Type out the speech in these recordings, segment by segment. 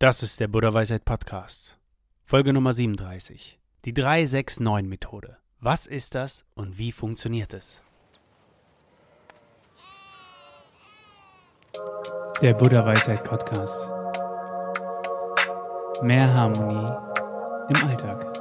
Das ist der Buddha Weisheit Podcast. Folge Nummer 37. Die 369 Methode. Was ist das und wie funktioniert es? Der Buddha Weisheit Podcast. Mehr Harmonie im Alltag.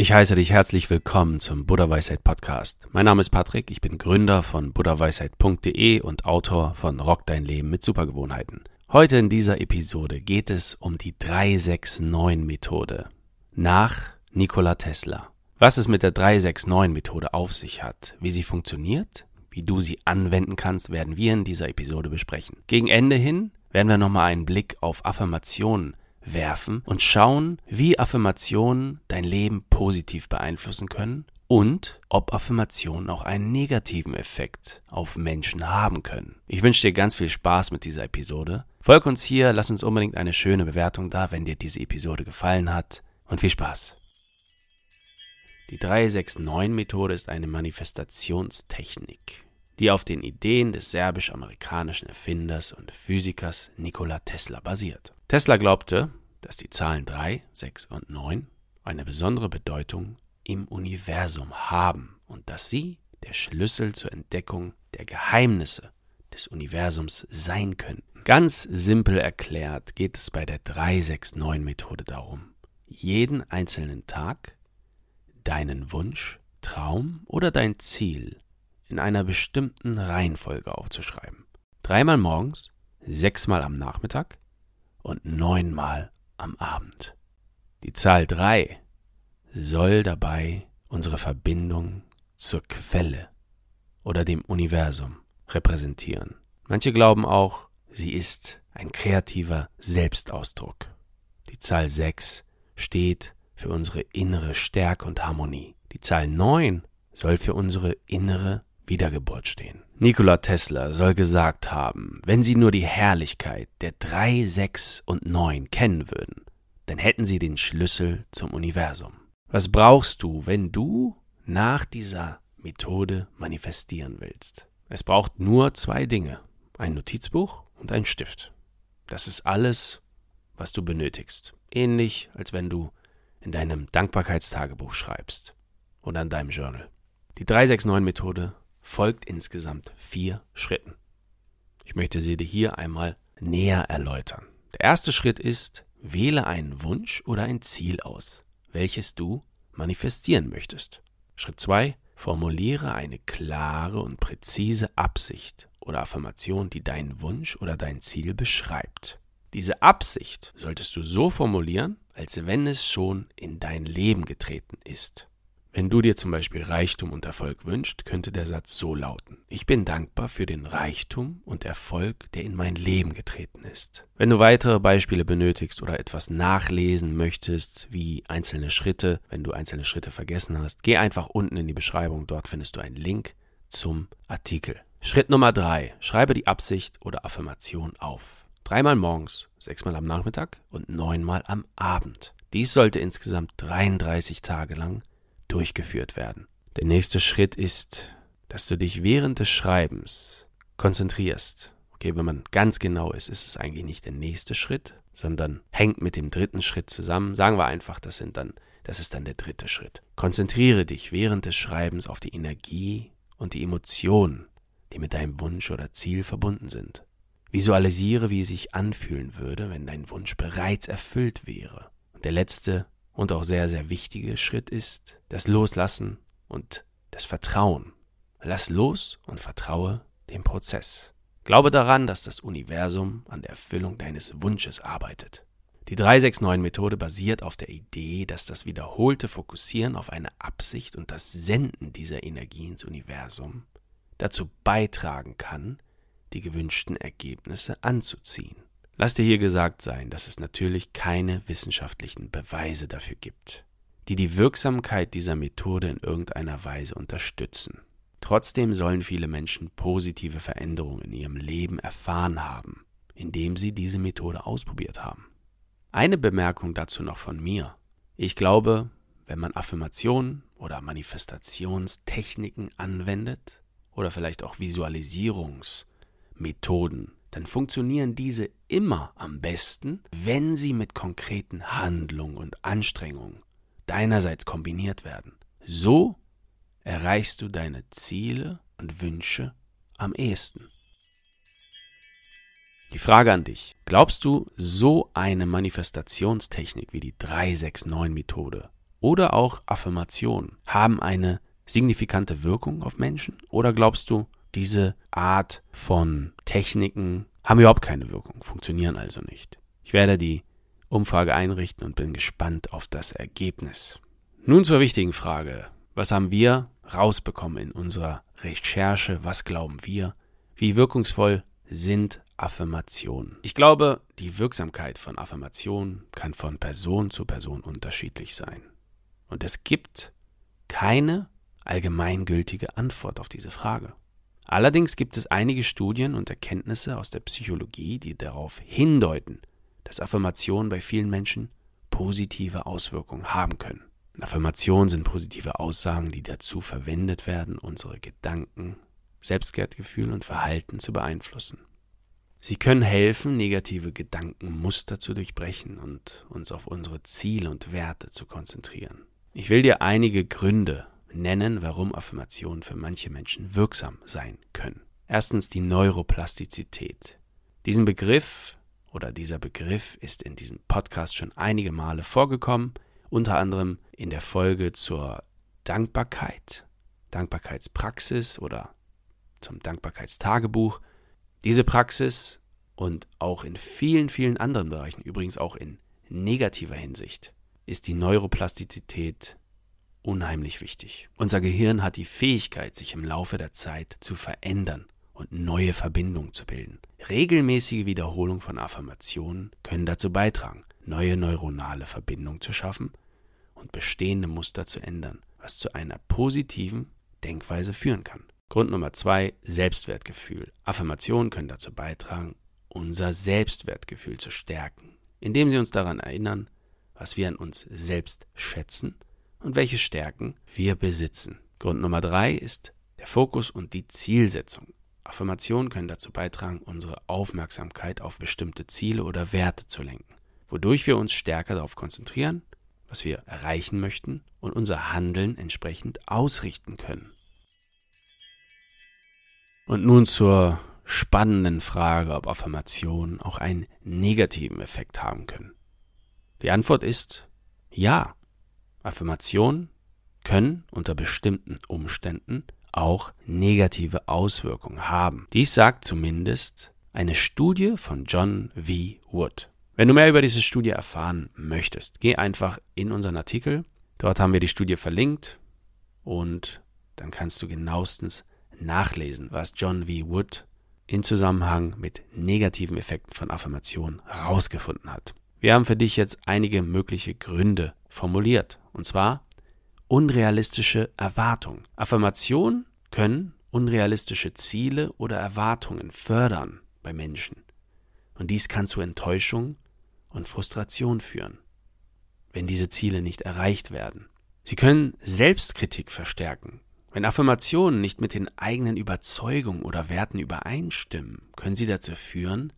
Ich heiße dich herzlich willkommen zum Buddha Weisheit Podcast. Mein Name ist Patrick, ich bin Gründer von buddhaweisheit.de und Autor von Rock dein Leben mit Supergewohnheiten. Heute in dieser Episode geht es um die 369 Methode nach Nikola Tesla. Was es mit der 369 Methode auf sich hat, wie sie funktioniert, wie du sie anwenden kannst, werden wir in dieser Episode besprechen. Gegen Ende hin werden wir nochmal einen Blick auf Affirmationen werfen und schauen, wie Affirmationen dein Leben positiv beeinflussen können und ob Affirmationen auch einen negativen Effekt auf Menschen haben können. Ich wünsche dir ganz viel Spaß mit dieser Episode. Folg uns hier, lass uns unbedingt eine schöne Bewertung da, wenn dir diese Episode gefallen hat und viel Spaß. Die 369-Methode ist eine Manifestationstechnik, die auf den Ideen des serbisch-amerikanischen Erfinders und Physikers Nikola Tesla basiert. Tesla glaubte, dass die Zahlen 3, 6 und 9 eine besondere Bedeutung im Universum haben und dass sie der Schlüssel zur Entdeckung der Geheimnisse des Universums sein könnten. Ganz simpel erklärt geht es bei der 369-Methode darum, jeden einzelnen Tag deinen Wunsch, Traum oder dein Ziel in einer bestimmten Reihenfolge aufzuschreiben. Dreimal morgens, sechsmal am Nachmittag und neunmal am Abend. Die Zahl drei soll dabei unsere Verbindung zur Quelle oder dem Universum repräsentieren. Manche glauben auch, sie ist ein kreativer Selbstausdruck. Die Zahl 6 steht für unsere innere Stärke und Harmonie. Die Zahl 9 soll für unsere innere Wiedergeburt stehen. Nikola Tesla soll gesagt haben, wenn Sie nur die Herrlichkeit der 3, 6 und 9 kennen würden, dann hätten Sie den Schlüssel zum Universum. Was brauchst du, wenn du nach dieser Methode manifestieren willst? Es braucht nur zwei Dinge, ein Notizbuch und ein Stift. Das ist alles, was du benötigst. Ähnlich, als wenn du in deinem Dankbarkeitstagebuch schreibst oder in deinem Journal. Die 369-Methode folgt insgesamt vier Schritten. Ich möchte sie dir hier einmal näher erläutern. Der erste Schritt ist, wähle einen Wunsch oder ein Ziel aus, welches du manifestieren möchtest. Schritt 2. Formuliere eine klare und präzise Absicht oder Affirmation, die deinen Wunsch oder dein Ziel beschreibt. Diese Absicht solltest du so formulieren, als wenn es schon in dein Leben getreten ist. Wenn du dir zum Beispiel Reichtum und Erfolg wünschst, könnte der Satz so lauten. Ich bin dankbar für den Reichtum und Erfolg, der in mein Leben getreten ist. Wenn du weitere Beispiele benötigst oder etwas nachlesen möchtest, wie einzelne Schritte, wenn du einzelne Schritte vergessen hast, geh einfach unten in die Beschreibung, dort findest du einen Link zum Artikel. Schritt Nummer drei. Schreibe die Absicht oder Affirmation auf. Dreimal morgens, sechsmal am Nachmittag und neunmal am Abend. Dies sollte insgesamt 33 Tage lang durchgeführt werden. Der nächste Schritt ist, dass du dich während des Schreibens konzentrierst. Okay, wenn man ganz genau ist, ist es eigentlich nicht der nächste Schritt, sondern hängt mit dem dritten Schritt zusammen. Sagen wir einfach, das sind dann, das ist dann der dritte Schritt. Konzentriere dich während des Schreibens auf die Energie und die Emotionen, die mit deinem Wunsch oder Ziel verbunden sind. Visualisiere, wie es sich anfühlen würde, wenn dein Wunsch bereits erfüllt wäre. Und der letzte und auch sehr, sehr wichtige Schritt ist das Loslassen und das Vertrauen. Lass los und vertraue dem Prozess. Glaube daran, dass das Universum an der Erfüllung deines Wunsches arbeitet. Die 369-Methode basiert auf der Idee, dass das wiederholte Fokussieren auf eine Absicht und das Senden dieser Energie ins Universum dazu beitragen kann, die gewünschten Ergebnisse anzuziehen. Lass dir hier gesagt sein, dass es natürlich keine wissenschaftlichen Beweise dafür gibt, die die Wirksamkeit dieser Methode in irgendeiner Weise unterstützen. Trotzdem sollen viele Menschen positive Veränderungen in ihrem Leben erfahren haben, indem sie diese Methode ausprobiert haben. Eine Bemerkung dazu noch von mir. Ich glaube, wenn man Affirmationen oder Manifestationstechniken anwendet oder vielleicht auch Visualisierungsmethoden, dann funktionieren diese immer am besten, wenn sie mit konkreten Handlungen und Anstrengungen deinerseits kombiniert werden. So erreichst du deine Ziele und Wünsche am ehesten. Die Frage an dich. Glaubst du, so eine Manifestationstechnik wie die 369-Methode oder auch Affirmationen haben eine signifikante Wirkung auf Menschen? Oder glaubst du, diese Art von Techniken haben überhaupt keine Wirkung, funktionieren also nicht? Ich werde die Umfrage einrichten und bin gespannt auf das Ergebnis. Nun zur wichtigen Frage. Was haben wir rausbekommen in unserer Recherche? Was glauben wir? Wie wirkungsvoll sind Affirmationen? Ich glaube, die Wirksamkeit von Affirmationen kann von Person zu Person unterschiedlich sein. Und es gibt keine allgemeingültige Antwort auf diese Frage. Allerdings gibt es einige Studien und Erkenntnisse aus der Psychologie, die darauf hindeuten, dass Affirmationen bei vielen Menschen positive Auswirkungen haben können. Affirmationen sind positive Aussagen, die dazu verwendet werden, unsere Gedanken, Selbstwertgefühl und Verhalten zu beeinflussen. Sie können helfen, negative Gedankenmuster zu durchbrechen und uns auf unsere Ziele und Werte zu konzentrieren. Ich will dir einige Gründe nennen, warum Affirmationen für manche Menschen wirksam sein können. Erstens die Neuroplastizität. Diesen Begriff oder dieser Begriff ist in diesem Podcast schon einige Male vorgekommen, unter anderem in der Folge zur Dankbarkeit, Dankbarkeitspraxis oder zum Dankbarkeitstagebuch. Diese Praxis und auch in vielen, vielen anderen Bereichen, übrigens auch in negativer Hinsicht, ist die Neuroplastizität unheimlich wichtig. Unser Gehirn hat die Fähigkeit, sich im Laufe der Zeit zu verändern und neue Verbindungen zu bilden. Regelmäßige Wiederholung von Affirmationen können dazu beitragen, neue neuronale Verbindungen zu schaffen und bestehende Muster zu ändern, was zu einer positiven Denkweise führen kann. Grund Nummer zwei, Selbstwertgefühl. Affirmationen können dazu beitragen, unser Selbstwertgefühl zu stärken, indem sie uns daran erinnern, was wir an uns selbst schätzen und welche Stärken wir besitzen. Grund Nummer drei ist der Fokus und die Zielsetzung. Affirmationen können dazu beitragen, unsere Aufmerksamkeit auf bestimmte Ziele oder Werte zu lenken, wodurch wir uns stärker darauf konzentrieren, was wir erreichen möchten und unser Handeln entsprechend ausrichten können. Und nun zur spannenden Frage, ob Affirmationen auch einen negativen Effekt haben können. Die Antwort ist ja. Affirmationen können unter bestimmten Umständen auch negative Auswirkungen haben. Dies sagt zumindest eine Studie von John V. Wood. Wenn du mehr über diese Studie erfahren möchtest, geh einfach in unseren Artikel. Dort haben wir die Studie verlinkt und dann kannst du genauestens nachlesen, was John V. Wood in Zusammenhang mit negativen Effekten von Affirmationen herausgefunden hat. Wir haben für dich jetzt einige mögliche Gründe formuliert. Und zwar unrealistische Erwartungen. Affirmationen können unrealistische Ziele oder Erwartungen fördern bei Menschen. Und dies kann zu Enttäuschung und Frustration führen, wenn diese Ziele nicht erreicht werden. Sie können Selbstkritik verstärken. Wenn Affirmationen nicht mit den eigenen Überzeugungen oder Werten übereinstimmen, können sie dazu führen,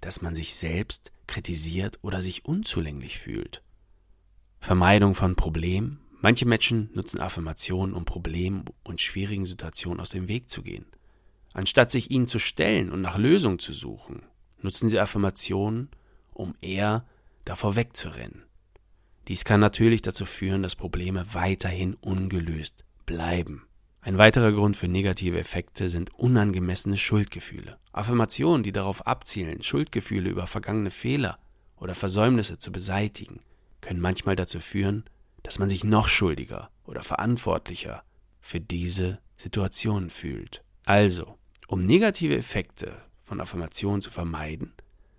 dass man sich selbst kritisiert oder sich unzulänglich fühlt. Vermeidung von Problemen. Manche Menschen nutzen Affirmationen, um Problemen und schwierigen Situationen aus dem Weg zu gehen. Anstatt sich ihnen zu stellen und nach Lösungen zu suchen, nutzen sie Affirmationen, um eher davor wegzurennen. Dies kann natürlich dazu führen, dass Probleme weiterhin ungelöst bleiben. Ein weiterer Grund für negative Effekte sind unangemessene Schuldgefühle. Affirmationen, die darauf abzielen, Schuldgefühle über vergangene Fehler oder Versäumnisse zu beseitigen, können manchmal dazu führen, dass man sich noch schuldiger oder verantwortlicher für diese Situation fühlt. Also, um negative Effekte von Affirmationen zu vermeiden,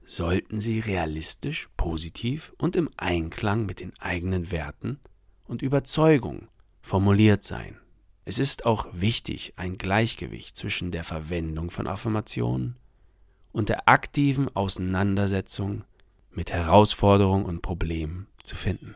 sollten sie realistisch, positiv und im Einklang mit den eigenen Werten und Überzeugungen formuliert sein. Es ist auch wichtig, ein Gleichgewicht zwischen der Verwendung von Affirmationen und der aktiven Auseinandersetzung mit Herausforderungen und Problemen zu finden.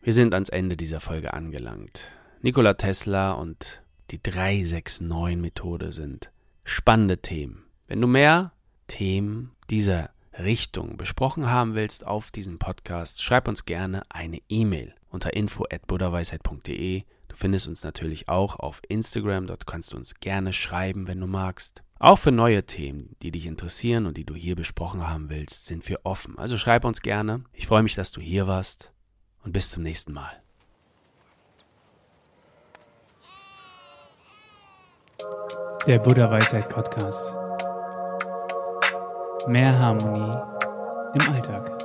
Wir sind ans Ende dieser Folge angelangt. Nikola Tesla und die 369-Methode sind spannende Themen. Wenn du mehr Themen dieser Richtung besprochen haben willst auf diesem Podcast, schreib uns gerne eine E-Mail unter info@buddhaweisheit.de. Du findest uns natürlich auch auf Instagram, dort kannst du uns gerne schreiben, wenn du magst. Auch für neue Themen, die dich interessieren und die du hier besprochen haben willst, sind wir offen. Also schreib uns gerne. Ich freue mich, dass du hier warst und bis zum nächsten Mal. Der Buddha Weisheit Podcast. Mehr Harmonie im Alltag.